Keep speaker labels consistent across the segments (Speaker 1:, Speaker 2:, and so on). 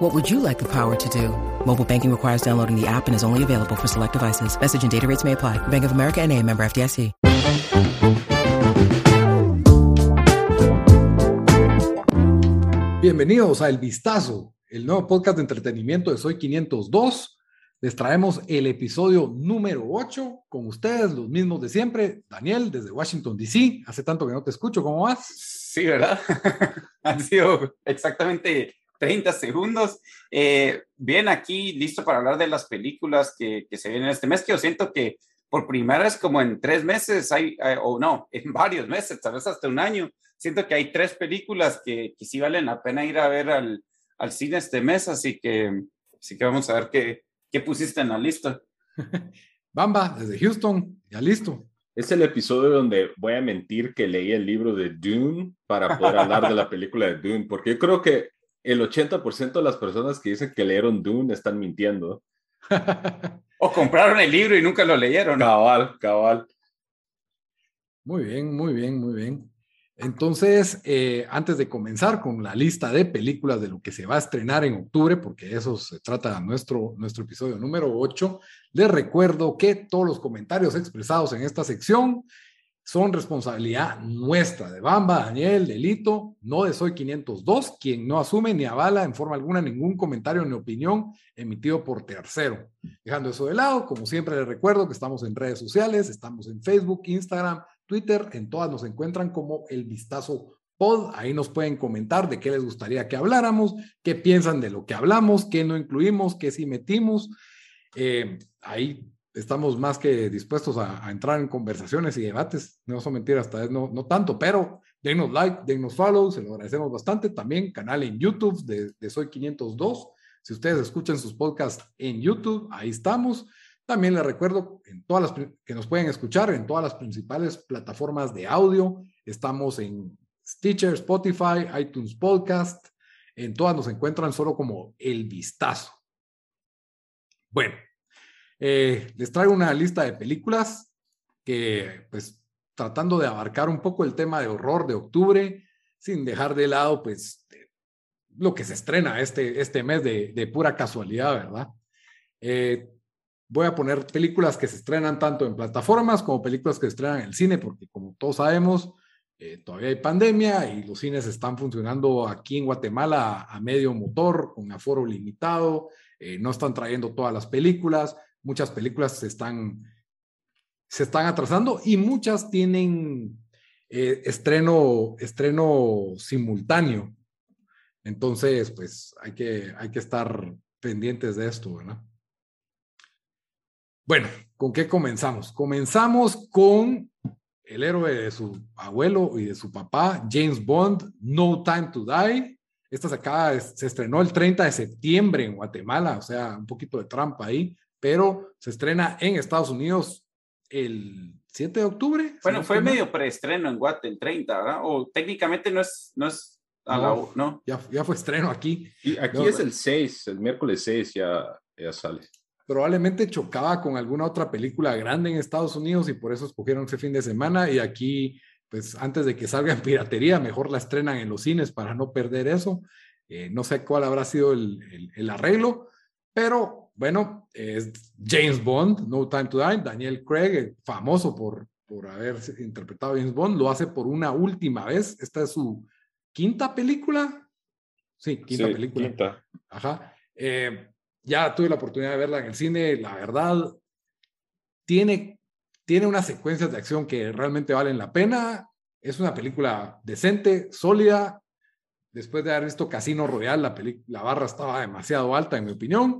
Speaker 1: What would you like the power to do? Mobile banking requires downloading the app and is only available for select devices. Message and data rates may apply. Bank of America and a member FDIC.
Speaker 2: Bienvenidos a El Vistazo, el nuevo podcast de entretenimiento de Soy 502. Les traemos el episodio número 8 con ustedes, los mismos de siempre. Daniel, desde Washington, D.C. Hace tanto que no te escucho, ¿cómo vas?
Speaker 3: Sí, ¿verdad? Han sido exactamente 30 segundos. Eh, bien, aquí listo para hablar de las películas que, que, se vienen este mes, que yo siento que por primera vez como en tres meses, hay, eh, o no, en varios meses, tal vez hasta un año, siento que hay tres películas que, que sí valen la pena ir a ver al, al cine este mes, así que, así que vamos a ver qué, qué pusiste en la lista.
Speaker 2: Bamba, desde Houston, ya listo.
Speaker 4: Es el episodio donde voy a mentir que leí el libro de Dune para poder hablar de la película de Dune, porque yo creo que el 80% de las personas que dicen que leyeron Dune están mintiendo.
Speaker 3: o compraron el libro y nunca lo leyeron.
Speaker 4: Cabal, cabal.
Speaker 2: Muy bien, muy bien, muy bien. Entonces, eh, antes de comenzar con la lista de películas de lo que se va a estrenar en octubre, porque eso se trata nuestro, nuestro episodio número 8, les recuerdo que todos los comentarios expresados en esta sección son responsabilidad nuestra, de Bamba, Daniel, Delito, no de Soy 502, quien no asume ni avala en forma alguna ningún comentario ni opinión emitido por tercero. Dejando eso de lado, como siempre les recuerdo que estamos en redes sociales, estamos en Facebook, Instagram, Twitter, en todas nos encuentran como El Vistazo Pod, ahí nos pueden comentar de qué les gustaría que habláramos, qué piensan de lo que hablamos, qué no incluimos, qué sí metimos. Eh, ahí estamos más que dispuestos a, entrar en conversaciones y debates. No son mentiras, esta vez no, no tanto, pero denos like, denos follow, se lo agradecemos bastante. También canal en YouTube de, de Soy 502. Si ustedes escuchan sus podcasts en YouTube, ahí estamos. También les recuerdo en todas las que nos pueden escuchar en todas las principales plataformas de audio. Estamos en Stitcher, Spotify, iTunes Podcast. En todas nos encuentran solo como El Vistazo. Bueno, eh, les traigo una lista de películas que, pues, tratando de abarcar un poco el tema de horror de octubre, sin dejar de lado, pues, lo que se estrena este, este mes de, de pura casualidad, ¿verdad? Eh, voy a poner películas que se estrenan tanto en plataformas como películas que se estrenan en el cine, porque como todos sabemos, eh, todavía hay pandemia y los cines están funcionando aquí en Guatemala a, a medio motor, con aforo limitado, eh, no están trayendo todas las películas, muchas películas se están, se están atrasando y muchas tienen eh, estreno, estreno simultáneo. Entonces, pues hay que, hay que estar pendientes de esto. Bueno, ¿con qué comenzamos? Comenzamos con el héroe de su abuelo y de su papá, James Bond, No Time to Die. Esta se acaba, se estrenó el 30 de septiembre en Guatemala, o sea, un poquito de trampa ahí, pero se estrena en Estados Unidos el 7 de octubre.
Speaker 3: Bueno, fue medio preestreno en Guate el 30, ¿verdad? O técnicamente no es, no es a no, la, ¿no?
Speaker 2: Ya, ya fue estreno aquí.
Speaker 4: Y aquí
Speaker 2: no,
Speaker 4: es el 6, el miércoles 6 ya, ya sale
Speaker 2: probablemente chocaba con alguna otra película grande en Estados Unidos y por eso escogieron ese fin de semana y aquí, pues antes de que salga en piratería, mejor la estrenan en los cines para no perder eso. Eh, no sé cuál habrá sido el, el, el arreglo, pero bueno, es James Bond, No Time to Die, Daniel Craig, famoso por, por haber interpretado a James Bond, lo hace por una última vez. Esta es su quinta película. Sí, quinta
Speaker 4: sí,
Speaker 2: película.
Speaker 4: Quinta.
Speaker 2: Ajá. Eh, ya tuve la oportunidad de verla en el cine, la verdad, tiene, tiene unas secuencias de acción que realmente valen la pena. Es una película decente, sólida. Después de haber visto Casino Royale, la, la barra estaba demasiado alta, en mi opinión.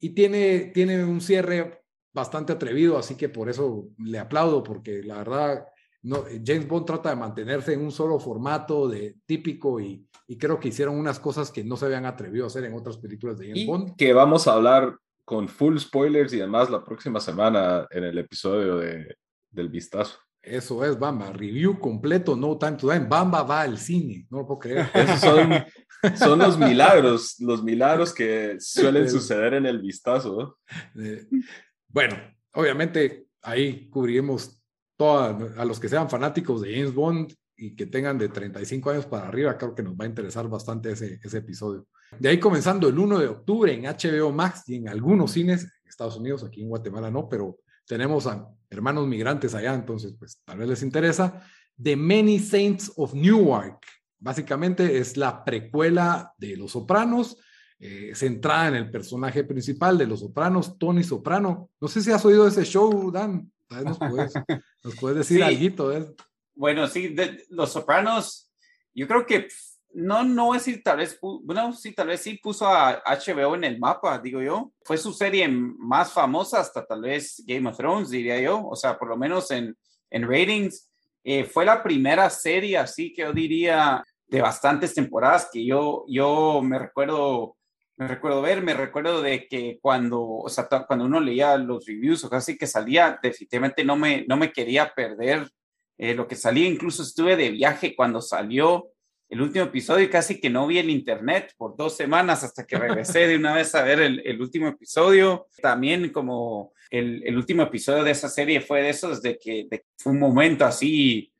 Speaker 2: Y tiene, tiene un cierre bastante atrevido, así que por eso le aplaudo, porque la verdad, no, James Bond trata de mantenerse en un solo formato de típico y, y, creo que hicieron unas cosas que no se habían atrevido a hacer en otras películas de James
Speaker 4: y
Speaker 2: Bond.
Speaker 4: Que vamos a hablar con full spoilers y demás la próxima semana en el episodio de, del vistazo.
Speaker 2: Eso es, Bamba. Review completo, no time to time. Bamba va al cine, no lo puedo creer.
Speaker 4: Esos son, son los milagros, los milagros que suelen suceder en el vistazo.
Speaker 2: Eh, bueno, obviamente ahí cubriremos toda, a los que sean fanáticos de James Bond y que tengan de 35 años para arriba, creo que nos va a interesar bastante ese, ese episodio. De ahí comenzando el 1 de octubre en HBO Max y en algunos cines, en Estados Unidos, aquí en Guatemala no, pero tenemos a hermanos migrantes allá, entonces pues tal vez les interesa. The Many Saints of Newark, básicamente es la precuela de Los Sopranos, eh, centrada en el personaje principal de Los Sopranos, Tony Soprano. No sé si has oído ese show, Dan, tal vez nos puedes, nos puedes decir algo de
Speaker 3: Bueno, sí, de, Los Sopranos, yo creo que no, no es si tal vez, bueno, sí, tal vez sí puso a HBO en el mapa, digo yo. Fue su serie más famosa hasta tal vez Game of Thrones, diría yo. O sea, por lo menos en, en ratings. Eh, fue la primera serie, así que yo diría, de bastantes temporadas que yo, yo me recuerdo, me recuerdo ver, me recuerdo de que cuando, o sea, cuando uno leía los reviews o casi que salía, definitivamente no me, no me quería perder eh, lo que salía. Incluso estuve de viaje cuando salió el último episodio casi que no vi el internet por dos semanas hasta que regresé de una vez a ver el, último episodio. También como el, último episodio de esa serie fue de esos de que fue un momento así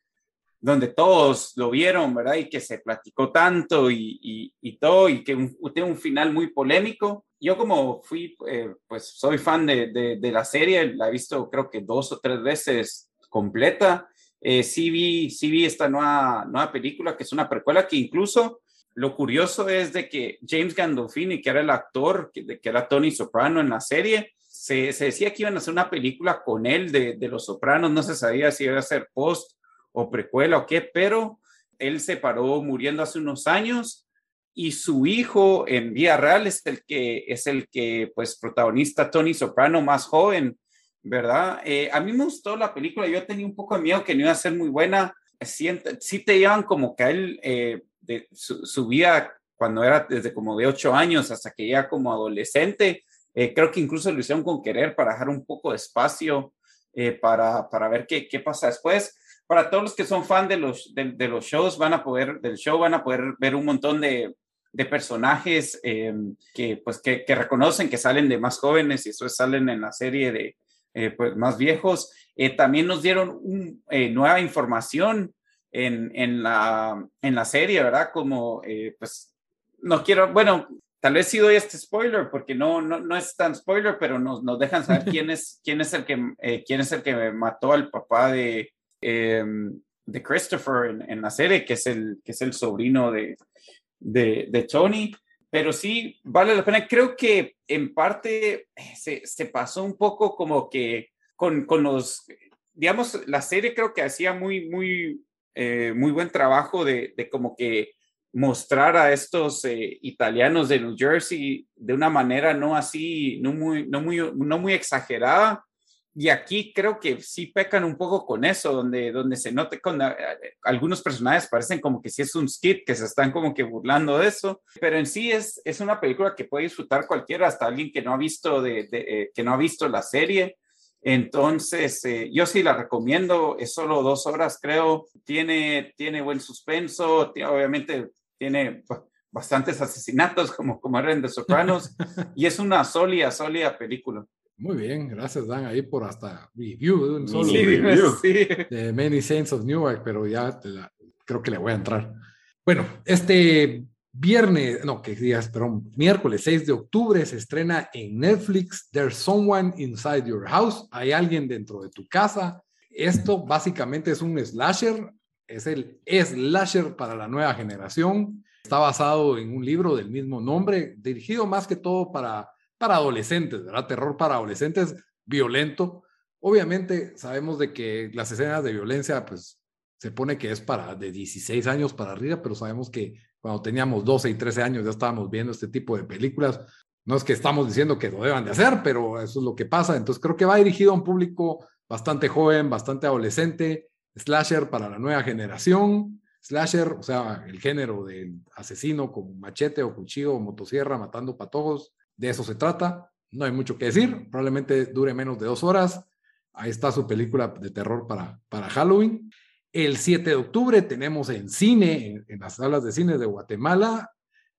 Speaker 3: donde todos lo vieron, ¿verdad? Y que se platicó tanto y, todo, y que un, un final muy polémico. Yo como fui, eh, pues soy fan de la serie, la he visto creo que dos o tres veces completa eh, sí, vi, sí vi esta nueva, nueva película, que es una precuela que incluso lo curioso es de que James Gandolfini, que era el actor, que, que era Tony Soprano en la serie, se, se, decía que iban a hacer una película con él de, Los Sopranos, no se sabía si iba a ser post o precuela o qué, pero él se paró muriendo hace unos años y su hijo en vía real es el que es el que pues protagonista Tony Soprano más joven ¿verdad? Eh, a mí me gustó la película, yo tenía un poco de miedo que no iba a ser muy buena. Sí, te llevan como que él, eh, de su, vida cuando era desde como de ocho años hasta que ya como adolescente, eh, creo que incluso lo hicieron con querer para dejar un poco de espacio para, para ver qué, qué pasa después. Para todos los que son fan de los, de, los shows, van a poder, del show van a poder ver un montón de, de personajes que, pues, que, que, reconocen que salen de más jóvenes y eso salen en la serie de, eh, pues, más viejos. Eh, también nos dieron eh, nueva información en, en, la, en la serie, ¿verdad? Como, pues, no quiero, bueno, tal vez sí doy este spoiler porque no, no, no es tan spoiler, pero nos, nos dejan saber quién es, quién es el que, quién es el que mató al papá de, em, de Christopher en, en, la serie, que es el, que es el sobrino de, de, de Tony pero sí vale la pena. Creo que en parte se, se pasó un poco como que con, con, los, digamos, la serie creo que hacía muy, muy, eh, muy buen trabajo de, de, como que mostrar a estos eh, italianos de New Jersey de una manera no así, no muy, no muy, no muy exagerada, y aquí creo que sí pecan un poco con eso, donde, donde se nota con algunos personajes parecen como que sí es un skit, que se están como que burlando de eso, pero en sí es, es una película que puede disfrutar cualquiera, hasta alguien que no ha visto, de, eh, que no ha visto la serie. Entonces, eh, yo sí la recomiendo, es solo dos horas, creo, tiene, tiene buen suspenso, obviamente tiene bastantes asesinatos como, como eran de Sopranos, y es una sólida, sólida película.
Speaker 2: Muy bien, gracias Dan ahí por hasta review, sí, review sí. de Many Saints of Newark, pero ya creo que le voy a entrar. Bueno, este viernes, no, que días, perdón, miércoles 6 de octubre se estrena en Netflix There's Someone Inside Your House, hay alguien dentro de tu casa. Esto básicamente es un slasher, es el slasher para la nueva generación. Está basado en un libro del mismo nombre, dirigido más que todo para para adolescentes, ¿verdad? Terror para adolescentes, violento. Obviamente sabemos de que las escenas de violencia, pues se pone que es para de 16 años para arriba, pero sabemos que cuando teníamos 12 y 13 años ya estábamos viendo este tipo de películas. No es que estamos diciendo que lo deban de hacer, pero eso es lo que pasa. Entonces creo que va dirigido a un público bastante joven, bastante adolescente, slasher para la nueva generación, slasher, o sea, el género del asesino con machete o cuchillo o motosierra matando patojos, de eso se trata. No hay mucho que decir. Probablemente dure menos de dos horas. ahí está su película de terror para, para Halloween. El 7 de octubre tenemos en cine, en, las salas de cine de Guatemala,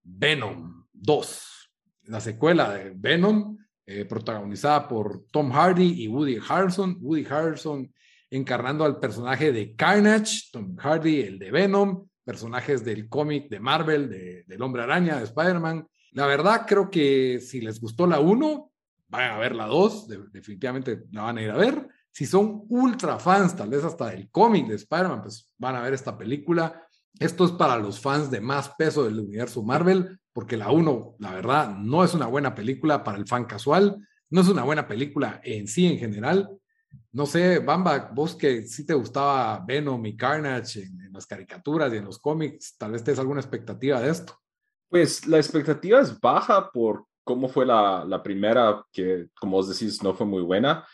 Speaker 2: Venom 2, la secuela de Venom, eh, protagonizada por Tom Hardy y Woody Harrelson. Woody Harrelson encarnando al personaje de Carnage, Tom Hardy, el de Venom, personajes del cómic de Marvel, de, del Hombre Araña, de Spider-Man. La verdad, creo que si les gustó la 1, vayan a ver la 2, definitivamente la van a ir a ver. Si son ultra fans, tal vez hasta del cómic de Spider-Man, pues van a ver esta película. Esto es para los fans de más peso del universo Marvel, porque la 1, la verdad, no es una buena película para el fan casual, no es una buena película en sí en general, no sé, Bamba, vos que sí te gustaba Venom y Carnage en, las caricaturas y en los cómics, tal vez tenés alguna expectativa de esto.
Speaker 4: Pues la expectativa es baja por cómo fue la, la primera, que como vos decís, no fue muy buena.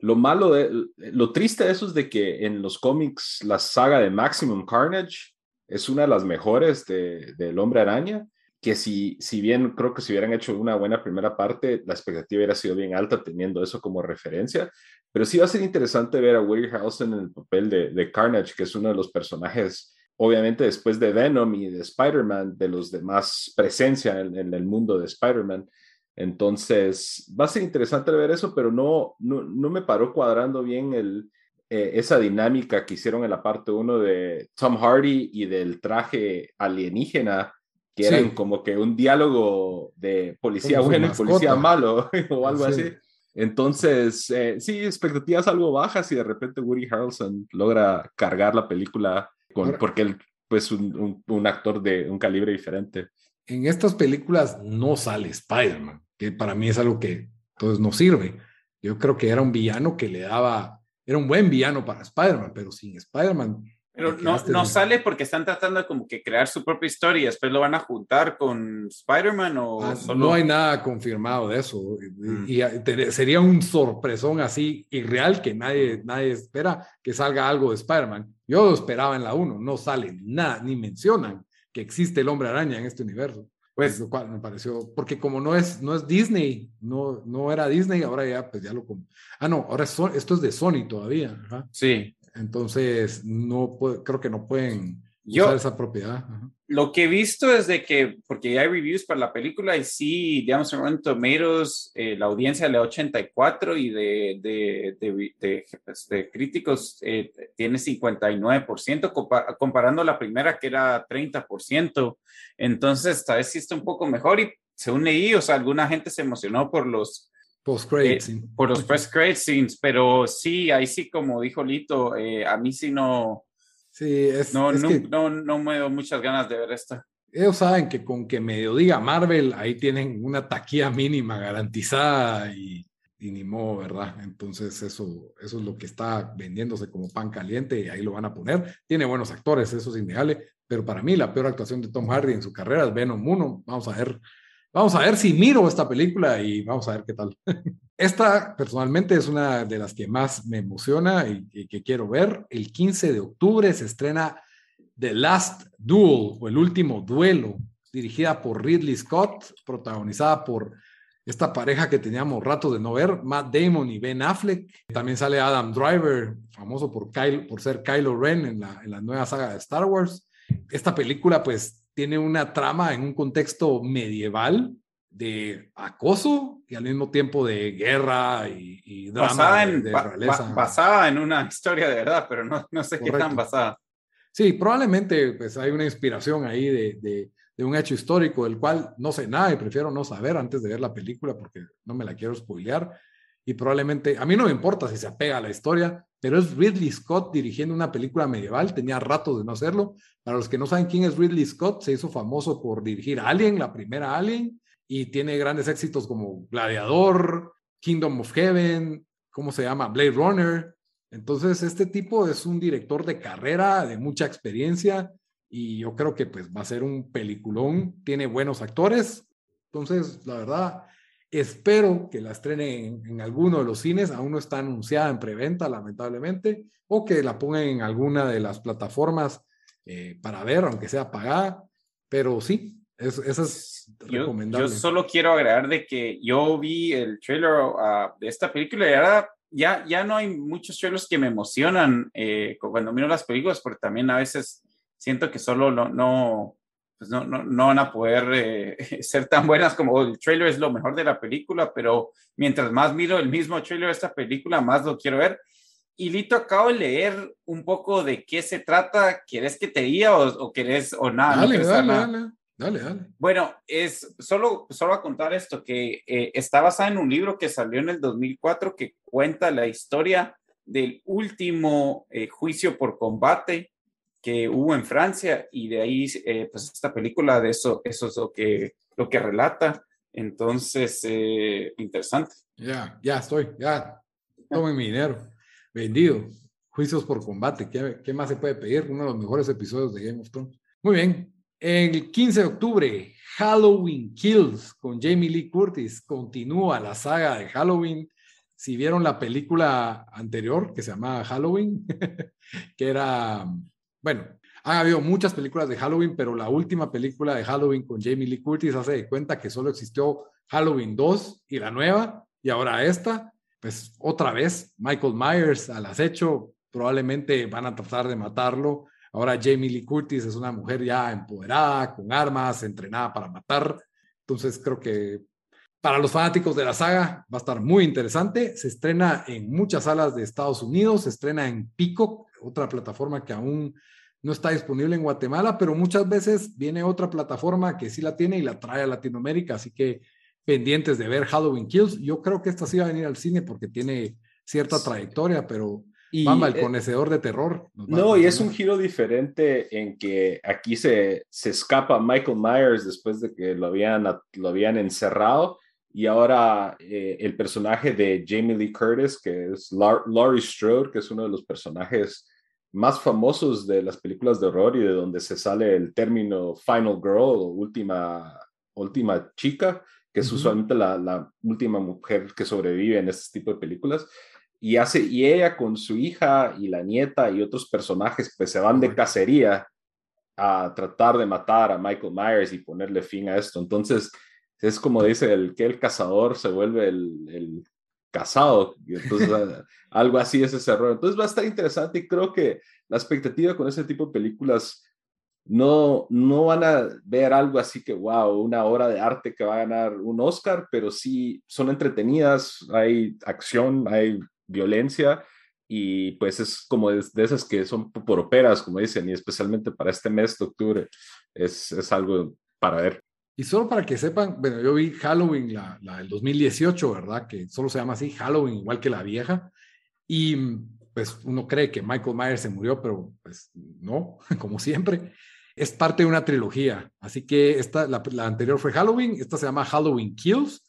Speaker 4: Lo malo, de, lo triste de eso es de que en los cómics la saga de Maximum Carnage es una de las mejores del de, Hombre Araña, que si, si bien creo que si hubieran hecho una buena primera parte, la expectativa hubiera sido bien alta teniendo eso como referencia, pero sí va a ser interesante ver a Harrelson en el papel de, Carnage, que es uno de los personajes, obviamente después de Venom y de Spider-Man, de los de más presencia en, el mundo de Spider-Man. Entonces, va a ser interesante ver eso, pero no, no, me paró cuadrando bien el, eh, esa dinámica que hicieron en la parte 1 de Tom Hardy y del traje alienígena, que eran como que un diálogo de policía bueno y policía malo o algo así. Entonces, eh, sí, expectativas algo bajas y de repente Woody Harrelson logra cargar la película con, porque él, pues, un, un, actor de un calibre diferente.
Speaker 2: En estas películas no sale Spider-Man, que para mí es algo que entonces no sirve. Yo creo que era un villano que le daba, era un buen villano para Spider-Man, pero sin Spider-Man
Speaker 3: pero no, no sale porque están tratando de como que crear su propia historia y después lo van a juntar con Spider-Man o
Speaker 2: ah, No hay nada confirmado de eso. Y, mm. sería un sorpresón así irreal que nadie, nadie espera que salga algo de Spider-Man. Yo lo esperaba en la 1, no sale nada, ni mencionan que existe el hombre araña en este universo. Pues lo cual me pareció, porque como no es, no es Disney, no, no era Disney, ahora ya, pues ya lo... Ah, no, ahora esto es de Sony todavía.
Speaker 3: Sí.
Speaker 2: Entonces, no creo que no pueden usar esa propiedad.
Speaker 3: Lo que he visto es de que, porque ya hay reviews para la película y sí, digamos, en Rotten Tomatoes, eh, la audiencia le da 84 y de, de, de, de críticos eh, tiene 59%, comparando la primera que era 30%. Entonces, tal vez sí está un poco mejor y según leí, o sea, alguna gente se emocionó por los
Speaker 2: Post.
Speaker 3: Eh, por los post credits scenes, pero sí, ahí sí, como dijo Lito, eh, a mí sí no.
Speaker 2: Sí, es,
Speaker 3: no, no, no, me dio muchas ganas de ver esta.
Speaker 2: Ellos saben que con que medio diga Marvel, ahí tienen una taquilla mínima garantizada y, y ni modo, ¿verdad? Entonces, eso, eso es lo que está vendiéndose como pan caliente y ahí lo van a poner. Tiene buenos actores, eso es innegable, pero para mí la peor actuación de Tom Hardy en su carrera es Venom 1. Vamos a ver Vamos a ver si miro esta película y vamos a ver qué tal. Esta personalmente es una de las que más me emociona y, que quiero ver. El 15 de octubre se estrena The Last Duel o El Último Duelo, dirigida por Ridley Scott, protagonizada por esta pareja que teníamos rato de no ver, Matt Damon y Ben Affleck. También sale Adam Driver, famoso por, Kyle, por ser Kylo Ren en la, en la nueva saga de Star Wars. Esta película, pues, tiene una trama en un contexto medieval de acoso y al mismo tiempo de guerra y, drama
Speaker 3: basada en, de, basada en una historia de verdad, pero no, no sé qué tan basada.
Speaker 2: Sí, probablemente pues hay una inspiración ahí de, de, de, un hecho histórico del cual no sé nada y prefiero no saber antes de ver la película porque no me la quiero spoilear. Y probablemente, a mí no me importa si se apega a la historia, pero es Ridley Scott dirigiendo una película medieval, tenía rato de no hacerlo. Para los que no saben quién es Ridley Scott, se hizo famoso por dirigir Alien, la primera Alien, y tiene grandes éxitos como Gladiador, Kingdom of Heaven, ¿cómo se llama? Blade Runner. Entonces, este tipo es un director de carrera, de mucha experiencia, y yo creo que pues va a ser un peliculón, tiene buenos actores. Entonces, la verdad, Espero que la estrenen en, alguno de los cines, aún no está anunciada en preventa, lamentablemente, o que la pongan en alguna de las plataformas eh, para ver, aunque sea pagada. Pero sí, eso, es recomendable.
Speaker 3: Yo, solo quiero agregar de que yo vi el trailer ah, de esta película y era ya, ya no hay muchos trailers que me emocionan eh, cuando miro las películas, porque también a veces siento que solo no, no, pues no, no, no, van a poder eh, ser tan buenas como el trailer es lo mejor de la película, pero mientras más miro el mismo trailer de esta película, más lo quiero ver. Y Lito, acabo de leer un poco de qué se trata. ¿Quieres que te diga o, o querés o nada?
Speaker 2: Dale,
Speaker 3: no
Speaker 2: dale,
Speaker 3: nada?
Speaker 2: dale, dale, dale.
Speaker 3: Bueno, es solo, solo a contar esto, que eh, está basada en un libro que salió en el 2004 que cuenta la historia del último eh, juicio por combate que hubo en Francia y de ahí, eh, pues esta película de eso, eso es lo que, lo que relata. Entonces, eh, interesante.
Speaker 2: Ya, ya estoy, ya. Tomen mi dinero. Vendido. Juicios por combate. ¿Qué, ¿Qué más se puede pedir? Uno de los mejores episodios de Game of Thrones. Muy bien. El 15 de octubre, Halloween Kills con Jamie Lee Curtis. Continúa la saga de Halloween. Si vieron la película anterior que se llamaba Halloween, que era, bueno, ha habido muchas películas de Halloween, pero la última película de Halloween con Jamie Lee Curtis hace de cuenta que solo existió Halloween 2 y la nueva, y ahora esta, pues otra vez Michael Myers al acecho, probablemente van a tratar de matarlo. Ahora Jamie Lee Curtis es una mujer ya empoderada, con armas, entrenada para matar. Entonces creo que para los fanáticos de la saga va a estar muy interesante. Se estrena en muchas salas de Estados Unidos, se estrena en Peacock, otra plataforma que aún no está disponible en Guatemala, pero muchas veces viene otra plataforma que sí la tiene y la trae a Latinoamérica, así que pendientes de ver Halloween Kills. Yo creo que esta sí va a venir al cine porque tiene cierta trayectoria, pero
Speaker 4: Y,
Speaker 2: Bamba, el
Speaker 4: eh,
Speaker 2: conocedor de terror.
Speaker 4: No, y es un giro diferente en que aquí se, se escapa Michael Myers después de que lo habían, lo habían encerrado y ahora eh, el personaje de Jamie Lee Curtis, que es Laurie Strode, que es uno de los personajes más famosos de las películas de horror y de donde se sale el término Final Girl o última, última chica, que es usualmente la, la última mujer que sobrevive en este tipo de películas. Y hace y ella con su hija y la nieta y otros personajes pues se van de cacería a tratar de matar a Michael Myers y ponerle fin a esto. Entonces es como dice el que el cazador se vuelve el, el cazado y entonces algo así es ese error. Entonces va a estar interesante y creo que la expectativa con ese tipo de películas no, no van a ver algo así que, wow, una obra de arte que va a ganar un Oscar, pero sí son entretenidas, hay acción, hay violencia y pues es como de, de esas que son por operas, como dicen, y especialmente para este mes de octubre es, es algo para ver.
Speaker 2: Y solo para que sepan, bueno, yo vi Halloween, la, la del 2018, ¿verdad? Que solo se llama así, Halloween, igual que la vieja. Y pues uno cree que Michael Myers se murió, pero pues no, como siempre. Es parte de una trilogía. Así que esta, la, anterior fue Halloween, esta se llama Halloween Kills.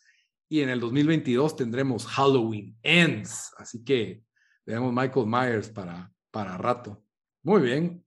Speaker 2: Y en el 2022 tendremos Halloween Ends. Así que tenemos Michael Myers para, para rato. Muy bien.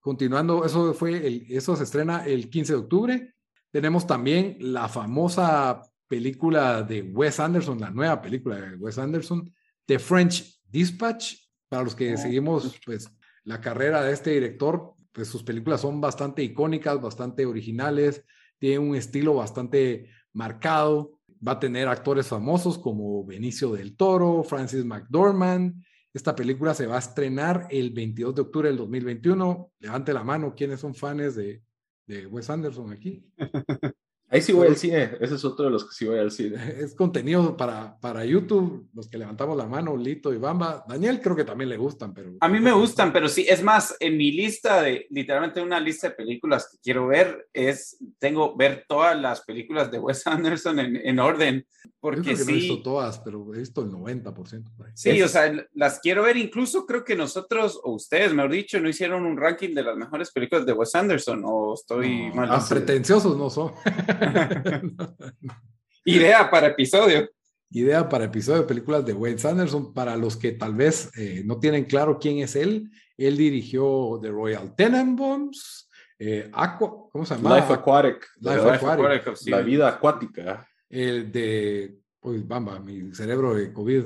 Speaker 2: Continuando, eso fue el, eso se estrena el 15 de octubre. Tenemos también la famosa película de Wes Anderson, la nueva película de Wes Anderson, The French Dispatch. Para los que seguimos pues, la carrera de este director, pues sus películas son bastante icónicas, bastante originales, tiene un estilo bastante marcado. Va a tener actores famosos como Benicio del Toro, Francis McDormand. Esta película se va a estrenar el 22 de octubre del 2021. Levante la mano, ¿quiénes son fans de, de Wes Anderson aquí?
Speaker 4: Ahí sí voy al cine, ese es otro de los que sí voy al cine.
Speaker 2: Es contenido para, para YouTube, los que levantamos la mano, Lito y Bamba. Daniel creo que también le gustan, pero...
Speaker 3: A mí me gustan, pero sí, es más, en mi lista de, literalmente una lista de películas que quiero ver, es, tengo ver todas las películas de Wes Anderson en, en orden,
Speaker 2: Yo
Speaker 3: porque
Speaker 2: creo que no he visto
Speaker 3: sí,
Speaker 2: todas, pero he visto el 90%. por ahí.
Speaker 3: sí,
Speaker 4: Es-
Speaker 3: o sea, las quiero ver, incluso creo que nosotros, o ustedes, mejor dicho, no hicieron un ranking de las mejores películas de Wes Anderson, o estoy
Speaker 2: No,
Speaker 3: mal.
Speaker 2: ah, pretenciosos no son.
Speaker 3: Idea para episodio.
Speaker 2: Idea para episodio de películas de Wes Anderson. Para los que tal vez eh, no tienen claro quién es él, él dirigió The Royal Tenenbaums, eh, Aqua, ¿cómo se llama?
Speaker 4: Life Aquatic,
Speaker 2: Life
Speaker 4: la,
Speaker 2: Aquatic.
Speaker 3: sí.
Speaker 4: la vida acuática.
Speaker 2: El de, pues, bamba, mi cerebro de COVID,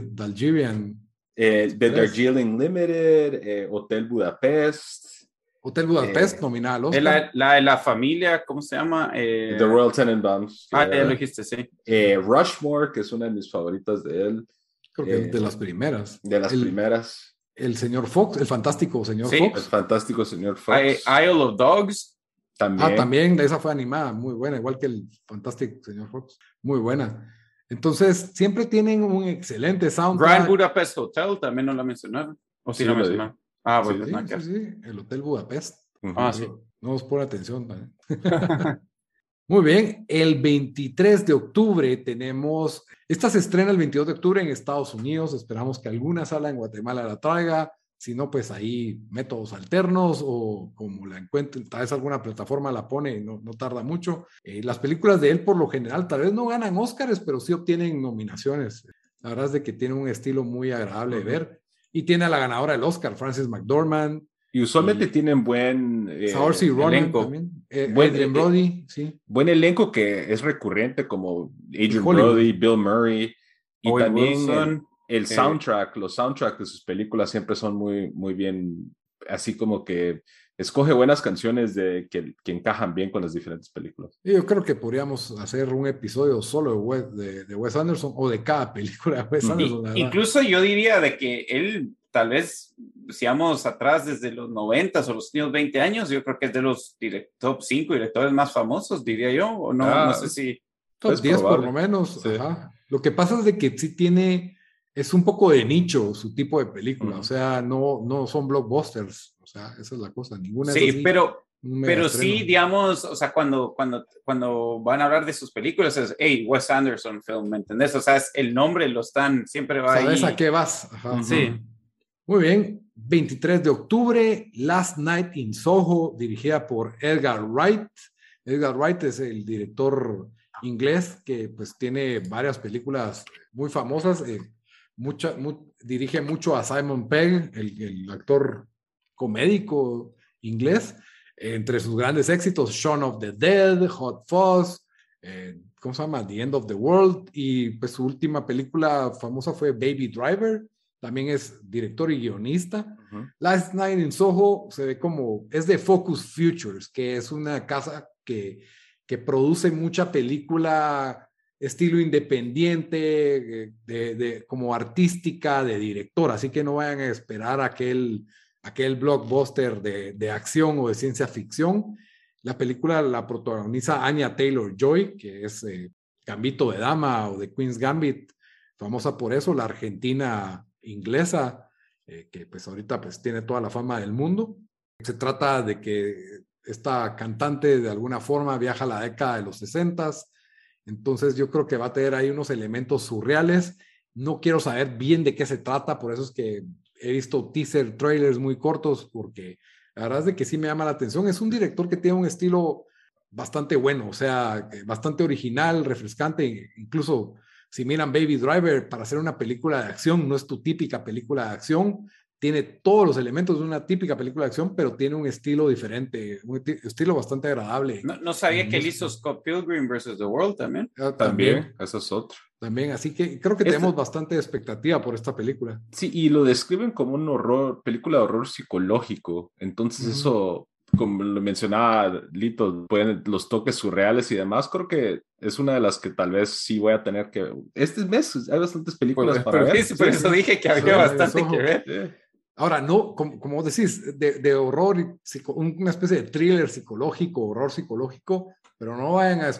Speaker 4: Eh, The. Darjeeling Limited, eh, Hotel Budapest,
Speaker 2: Hotel Budapest,
Speaker 4: Eh,
Speaker 2: nominada al
Speaker 3: Es
Speaker 2: Oscar.
Speaker 3: la, la de la familia, ¿cómo se llama? Eh,
Speaker 4: The Royal Tenenbaums.
Speaker 3: Ah, ya lo dijiste, sí.
Speaker 4: eh, Rushmore, que es una de mis favoritas de él.
Speaker 2: Creo que de las primeras.
Speaker 4: De las primeras.
Speaker 2: El señor Fox, el fantástico señor
Speaker 4: sí,
Speaker 2: Fox.
Speaker 4: El fantástico señor Fox.
Speaker 3: Isle of Dogs.
Speaker 2: También. Ah, también, esa fue animada, muy buena, igual que el fantástico señor Fox. Muy buena. Entonces, siempre tienen un excelente soundtrack.
Speaker 3: Grand Budapest Hotel, también no la mencionaron. ¿O sí, la mencionaron? Ah, bueno,
Speaker 2: sí, sí, sí, el Hotel Budapest.
Speaker 3: Ah, sí.
Speaker 2: No nos pone atención. Muy bien, el 23 de octubre tenemos, esta se estrena el 22 de octubre en Estados Unidos, esperamos que alguna sala en Guatemala la traiga, si no, pues ahí métodos alternos o como la encuentren, tal vez alguna plataforma la pone y no, no tarda mucho. Eh, las películas de él por lo general tal vez no ganan Oscars, pero sí obtienen nominaciones. La verdad es de que tiene un estilo muy agradable de ver y tiene a la ganadora del Oscar, Frances McDormand,
Speaker 4: y usualmente tienen buen
Speaker 2: eh, elenco. También. Eh, buen, Adrian eh, Brody, sí.
Speaker 4: Buen elenco que es recurrente como Adrian Brody, Bill Murray y también el, soundtrack, los soundtracks de sus películas siempre son muy, muy bien, así como que escoge buenas canciones de, que, que encajan bien con las diferentes películas.
Speaker 2: Yo creo que podríamos hacer un episodio solo de Wes, de, de Wes Anderson o de cada película de Wes Anderson.
Speaker 3: incluso yo diría de que él tal vez, si vamos atrás desde los 90 o los últimos 20 años, yo creo que es de los top 5 directores más famosos, diría yo, o no, no ah, sé si...
Speaker 2: Top 10 por lo menos. Lo que pasa es de que sí tiene, es un poco de nicho su tipo de película, o sea, no, no son blockbusters, sea, esa es la cosa, ninguna.
Speaker 3: Sí, pero, pero sí, digamos, o sea, cuando, cuando, cuando van a hablar de sus películas es, hey, Wes Anderson film, ¿me entendés? O sea, es, el nombre lo están, siempre va
Speaker 2: ¿Sabes a qué vas?
Speaker 3: Sí.
Speaker 2: Muy bien, 23 de octubre, Last Night in Soho, dirigida por Edgar Wright. Edgar Wright es el director inglés que pues tiene varias películas muy famosas. Eh, mucha, dirige mucho a Simon Pegg, el, actor comédico inglés. entre sus grandes éxitos, Shaun of the Dead, Hot Fuzz, eh, ¿cómo se llama? The End of the World. Y pues su última película famosa fue Baby Driver también es director y guionista. Last Night in Soho se ve como, es de Focus Futures, que es una casa que, que produce mucha película estilo independiente, eh, de, de, como artística, de director, así que no vayan a esperar aquel, aquel blockbuster de, de acción o de ciencia ficción. La película la protagoniza Anya Taylor Joy, que es eh, Gambito de Dama o de Queen's Gambit, famosa por eso, la argentina inglesa, eh, que pues ahorita pues tiene toda la fama del mundo. Se trata de que esta cantante de alguna forma viaja a la década de los 60, entonces yo creo que va a tener ahí unos elementos surreales. No quiero saber bien de qué se trata, por eso es que he visto teaser trailers muy cortos, porque la verdad es de que sí me llama la atención. Es un director que tiene un estilo bastante bueno, o sea, bastante original, refrescante, incluso si miran Baby Driver, para hacer una película de acción, no es tu típica película de acción, tiene todos los elementos de una típica película de acción, pero tiene un estilo diferente, un estilo bastante agradable.
Speaker 3: No, sabía que él hizo Scott Pilgrim vs. The World también.
Speaker 4: Ah, también, eso es otro.
Speaker 2: También, así que creo que tenemos bastante expectativa por esta película.
Speaker 4: Sí, y lo describen como un horror, película de horror psicológico. Entonces, eso como lo mencionaba Lito, pueden los toques surreales y demás, creo que es una de las que tal vez sí voy a tener que... Este mes hay bastantes películas
Speaker 3: pues, para ver. por eso dije que había bastante que ver.
Speaker 2: Ahora, no, como, como decís, de, de, horror, una especie de thriller psicológico, horror psicológico, pero no vayan a,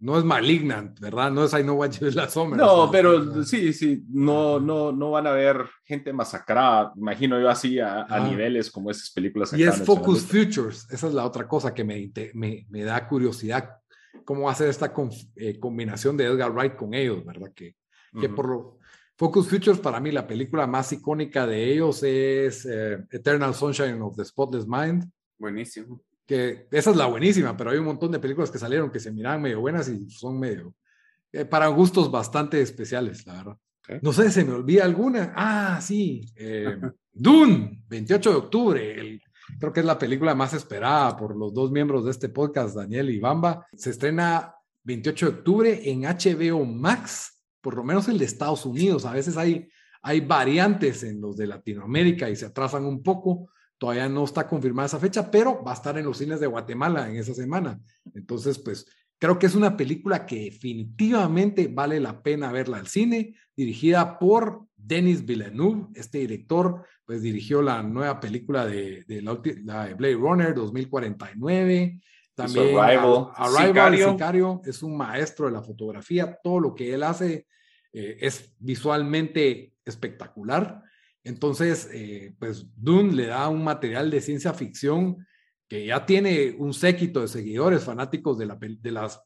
Speaker 2: no es Malignant, ¿verdad? No es I Know What You La Sombra.
Speaker 4: No, pero sí, sí, no, no, no van a ver gente masacrada, imagino yo así a, niveles como esas películas.
Speaker 2: Y es Focus Futures, esa es la otra cosa que me, me, me da curiosidad, cómo va a ser esta eh, combinación de Edgar Wright con ellos, ¿verdad? Que, que por lo, Focus Futures, para mí, la película más icónica de ellos es eh, Eternal Sunshine of the Spotless Mind.
Speaker 3: Buenísimo
Speaker 2: que esa es la buenísima, pero hay un montón de películas que salieron que se miran medio buenas y son medio, eh, para gustos bastante especiales, la verdad. No sé, se me olvida alguna. Ah, sí, eh, Dune, 28 de octubre, creo que es la película más esperada por los dos miembros de este podcast, Daniel y Bamba. Se estrena 28 de octubre en HBO Max, por lo menos el de Estados Unidos. A veces hay, hay variantes en los de Latinoamérica y se atrasan un poco Todavía no está confirmada esa fecha, pero va a estar en los cines de Guatemala en esa semana. Entonces, pues creo que es una película que definitivamente vale la pena verla al cine. dirigida por Denis Villeneuve. Este director pues dirigió la nueva película de, de la, la Blade Runner 2049. También
Speaker 3: Arrival,
Speaker 2: Arrival
Speaker 3: Sicario.
Speaker 2: Sicario. es un maestro de la fotografía. Todo lo que él hace eh, es visualmente espectacular. Entonces, eh, pues Dune le da un material de ciencia ficción que ya tiene un séquito de seguidores fanáticos de, la, de las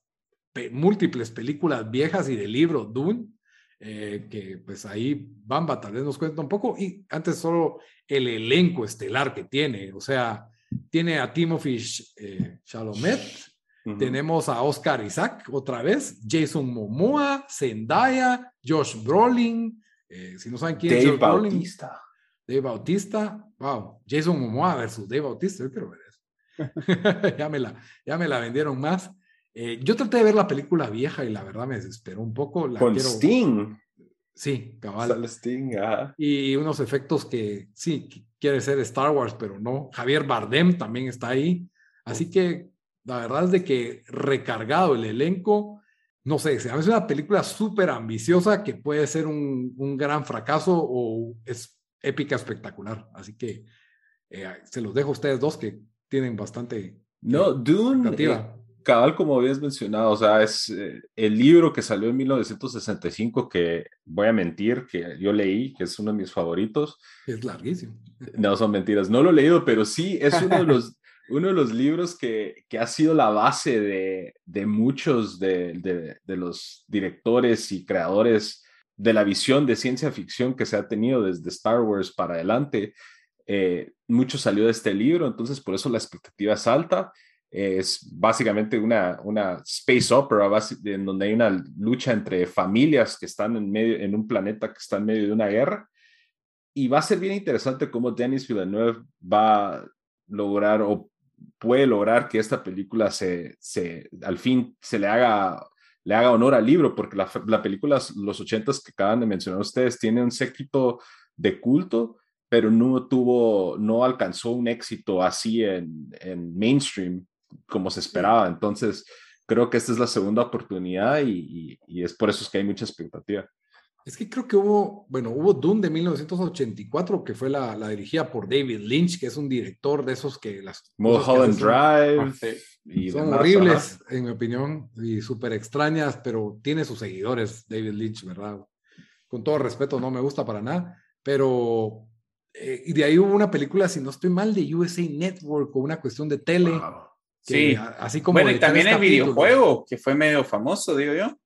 Speaker 2: pe- múltiples películas viejas y del libro Dune, eh, que pues ahí Bamba tal vez nos cuenta un poco. Y antes solo el elenco estelar que tiene, o sea, tiene a Timothy eh, tenemos a Oscar Isaac otra vez, Jason Momoa, Zendaya, Josh Brolin. eh, si no saben quién es Josh Brolin,
Speaker 4: Bautista.
Speaker 2: Dave Bautista. Wow, Jason Momoa versus Dave Bautista. Yo quiero ver eso. ya, me la, ya me la vendieron más. Eh, yo traté de ver la película vieja y la verdad me desesperó un poco. La
Speaker 4: Con
Speaker 2: quiero-
Speaker 4: Sting.
Speaker 2: Sí, cabal.
Speaker 4: Sting, ajá.
Speaker 2: Y unos efectos que sí, quiere ser Star Wars, pero no. Javier Bardem también está ahí. Así que la verdad es de que recargado el elenco, no sé, se hace una película súper ambiciosa que puede ser un, un gran fracaso o es épica espectacular. Así que eh, se los dejo a ustedes dos que tienen bastante
Speaker 4: No, Dune, eh, cabal, como habías mencionado, o sea, es eh, el libro que salió en 1965 que, voy a mentir, que yo leí, que es uno de mis favoritos.
Speaker 2: es larguísimo.
Speaker 4: No, son mentiras, no lo he leído, pero sí es uno de los, uno de los libros que, que ha sido la base de, de muchos de, de, de los directores y creadores de la visión de ciencia ficción que se ha tenido desde Star Wars para adelante. Eh, mucho salió de este libro, entonces por eso la expectativa es alta. Es básicamente una, una space opera en donde hay una lucha entre familias que están en, medio, en un planeta que está en medio de una guerra. Y va a ser bien interesante cómo Denis Villeneuve va a lograr o puede lograr que esta película se, se al fin se le haga, le haga honor al libro, porque la, la película, los ochentas que acaban de mencionar ustedes, tiene un séquito de culto, pero no tuvo, no alcanzó un éxito así en, en mainstream como se esperaba. Entonces, creo que esta es la segunda oportunidad y, y, y es por eso es que hay mucha expectativa.
Speaker 2: Es que creo que hubo, bueno, hubo Dune de 1984, que fue la, la dirigida por David Lynch, que es un director de esos que las
Speaker 4: Mulholland
Speaker 2: hace son-
Speaker 4: Drive. y
Speaker 2: son
Speaker 4: demás,
Speaker 2: horribles,
Speaker 4: ajá.
Speaker 2: en mi opinión, y súper extrañas, pero tiene sus seguidores, David Lynch, ¿verdad? Con todo respeto, no me gusta para nada, pero... eh, y de ahí hubo una película, si no estoy mal, de USA Network, o una cuestión de tele.
Speaker 4: Wow.
Speaker 3: Sí.
Speaker 2: a- así como
Speaker 3: Bueno,
Speaker 2: de
Speaker 3: y también el
Speaker 2: capítulos.
Speaker 3: videojuego, que fue medio famoso, digo yo.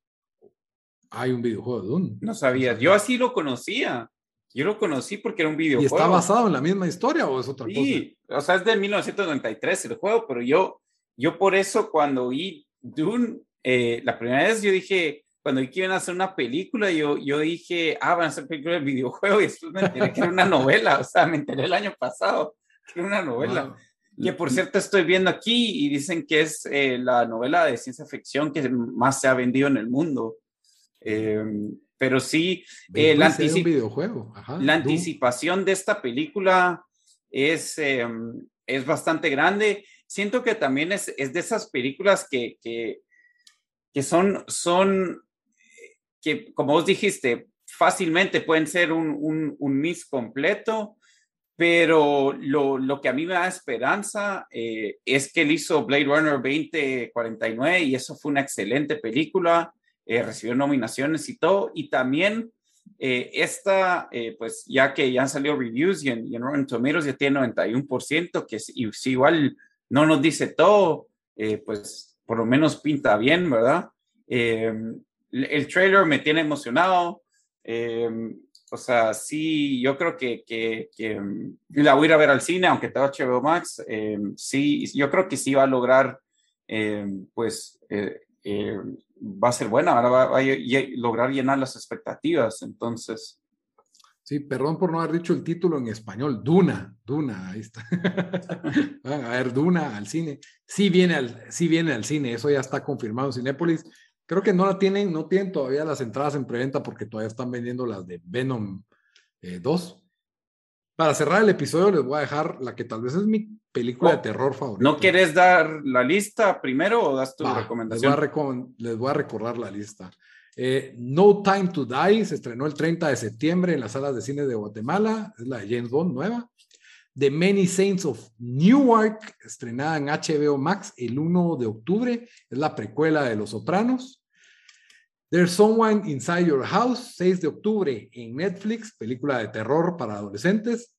Speaker 2: Hay un videojuego de Dune.
Speaker 3: No sabía. Yo así lo conocía. Yo lo conocí porque era un
Speaker 2: ¿Y
Speaker 3: videojuego.
Speaker 2: está basado en la misma historia o es otra cosa?
Speaker 3: Sí, o sea, es de 1993 el juego, pero yo, yo por eso cuando vi Dune, eh, la primera vez yo dije, cuando vi que iban a hacer una película, yo, yo dije, ah, van a hacer película del videojuego y después me enteré que era una novela, o sea, me enteré el año pasado que era una novela.
Speaker 2: Wow.
Speaker 3: Que por cierto estoy viendo aquí y dicen que es eh, la novela de ciencia ficción que más se ha vendido en el mundo. Eh, pero sí, eh, la,
Speaker 2: Puede ser un
Speaker 3: anticip-
Speaker 2: videojuego. Ajá,
Speaker 3: la
Speaker 2: Dune.
Speaker 3: anticipación de esta película es, eh, es bastante grande. Siento que también es, es de esas películas que, que, que son, son, que como vos dijiste, fácilmente pueden ser un, un, un miss completo, pero lo, lo que a mí me da esperanza eh, es que él hizo Blade Runner 2049 y eso fue una excelente película, eh, recibió nominaciones y todo, y también eh, esta, eh, pues ya que ya han salido reviews y en, y en Rotten Tomatoes ya tiene 91%, que si, si igual no nos dice todo, eh, pues por lo menos pinta bien, ¿verdad? Eh, el, trailer me tiene emocionado. eh, o sea, sí, yo creo que, que, que, mm, la voy a ir a ver al cine, aunque tenga HBO Max. eh, sí, yo creo que sí va a lograr, eh, pues, eh, eh, va a ser buena, ahora va, va a lograr llenar las expectativas. Entonces,
Speaker 2: Sí, perdón por no haber dicho el título en español. Duna, Duna, ahí está. Van a ver Duna al cine. Sí viene al, sí viene al cine, eso ya está confirmado en Cinépolis. Creo que no la tienen, no tienen todavía las entradas en preventa porque todavía están vendiendo las de Venom eh, 2. Para cerrar el episodio les voy a dejar la que tal vez es mi película
Speaker 3: Oh,
Speaker 2: de terror favorita.
Speaker 3: ¿no quieres dar la lista primero o das tu
Speaker 2: Va, Les voy, a
Speaker 3: recomendación?
Speaker 2: recom- les voy a recordar la lista. Eh, no Time to Die se estrenó el 30 de septiembre en las salas de cine de Guatemala, es la de James Bond nueva. The Many Saints of Newark, estrenada en HBO Max el 1 de octubre, es la precuela de Los Sopranos. There's Someone Inside Your House, 6 de octubre en Netflix, película de terror para adolescentes.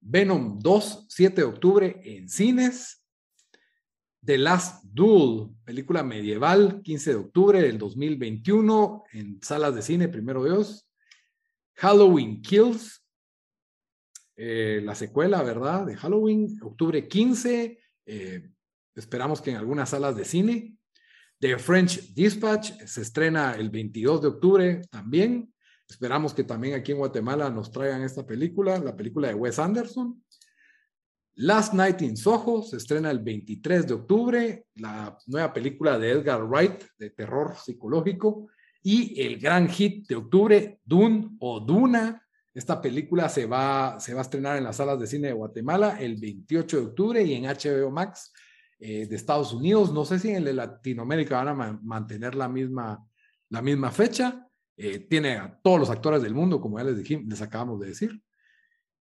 Speaker 2: Venom 2, 7 de octubre en cines. The Last Duel, película medieval, 15 de octubre del 2021 en salas de cine, primero Dios. Halloween Kills, eh, la secuela, ¿verdad? De Halloween, octubre 15. Eh, esperamos que en algunas salas de cine. The French Dispatch se estrena el 22 de octubre también. Esperamos que también aquí en Guatemala nos traigan esta película, la película de Wes Anderson. Last Night in Soho se estrena el 23 de octubre, la nueva película de Edgar Wright de terror psicológico. Y el gran hit de octubre, Dune o Duna. Esta película se va, se va a estrenar en las salas de cine de Guatemala el 28 de octubre y en HBO Max eh, de Estados Unidos. No sé si en Latinoamérica van a mantener la misma, la misma fecha. Eh, tiene a todos los actores del mundo, como ya les, dijimos, les acabamos de decir.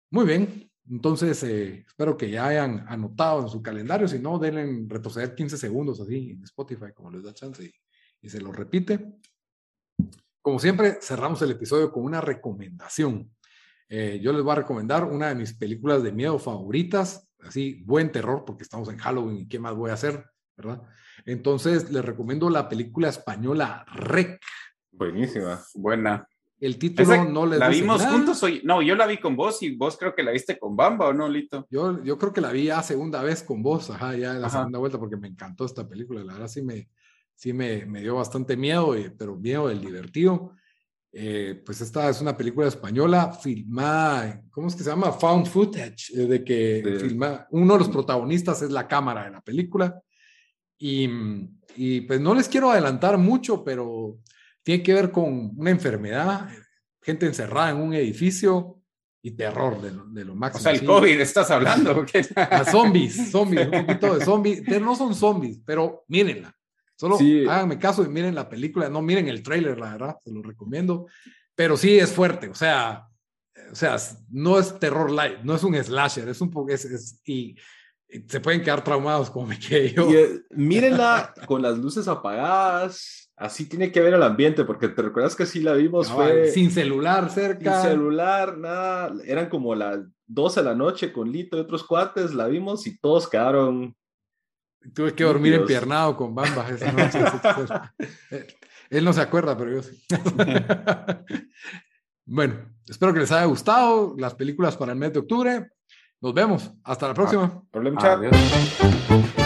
Speaker 2: Muy bien, entonces eh, espero que ya hayan anotado en su calendario, si no, denle retroceder 15 segundos así en Spotify, como les da chance, y, y se lo repite. Como siempre, cerramos el episodio con una recomendación. Yo les voy a recomendar una de mis películas de miedo favoritas, así, buen terror, porque estamos en Halloween y qué más voy a hacer, ¿verdad? Entonces, les recomiendo la película española Rec.
Speaker 4: Buenísima.
Speaker 3: Buena.
Speaker 2: El título no les
Speaker 3: ¿La vimos
Speaker 2: nada.
Speaker 3: juntos hoy? No, yo la vi con vos y vos creo que la viste con Bamba, ¿o no, Lito?
Speaker 2: Yo, yo creo que la vi ya segunda vez con vos, ajá, ya la
Speaker 3: Ajá.
Speaker 2: segunda vuelta, porque me encantó esta película. La verdad sí me, sí me, me dio bastante miedo, eh, pero miedo del divertido. Eh, pues esta es una película española filmada, ¿cómo es que se llama? Found footage, eh, de que
Speaker 4: De-
Speaker 2: filma, uno de los protagonistas es la cámara de la película. Y, y pues no les quiero adelantar mucho, pero tiene que ver con una enfermedad, gente encerrada en un edificio y terror de lo, de lo
Speaker 3: O
Speaker 2: máximo.
Speaker 3: sea, el
Speaker 2: sí.
Speaker 3: COVID, ¿estás hablando? ¿o?
Speaker 2: A zombies, zombies, un poquito de zombies. No son zombies, pero mírenla. Solo
Speaker 4: Sí.
Speaker 2: háganme caso y miren la película. No miren el tráiler, la verdad, se lo recomiendo. Pero sí es fuerte, o sea, o sea, no es terror light, no es un slasher, es un poco, es, es- y, y se pueden quedar traumados como me quedé yo.
Speaker 4: Y, eh, mírenla con las luces apagadas. Así tiene que ver el ambiente, porque te recuerdas que sí la vimos, fue
Speaker 2: sin celular cerca.
Speaker 4: sin celular, nada. Eran como las 12 de la noche con Lito y otros cuates, la vimos y todos quedaron.
Speaker 2: Tuve que dormir
Speaker 4: Dios.
Speaker 2: empiernado con Bamba esa noche. Eh, Él no se acuerda, pero yo sí. bueno, espero que les haya gustado las películas para el mes de octubre. Nos vemos. Hasta la próxima.
Speaker 4: Problema, chat.
Speaker 3: Adiós.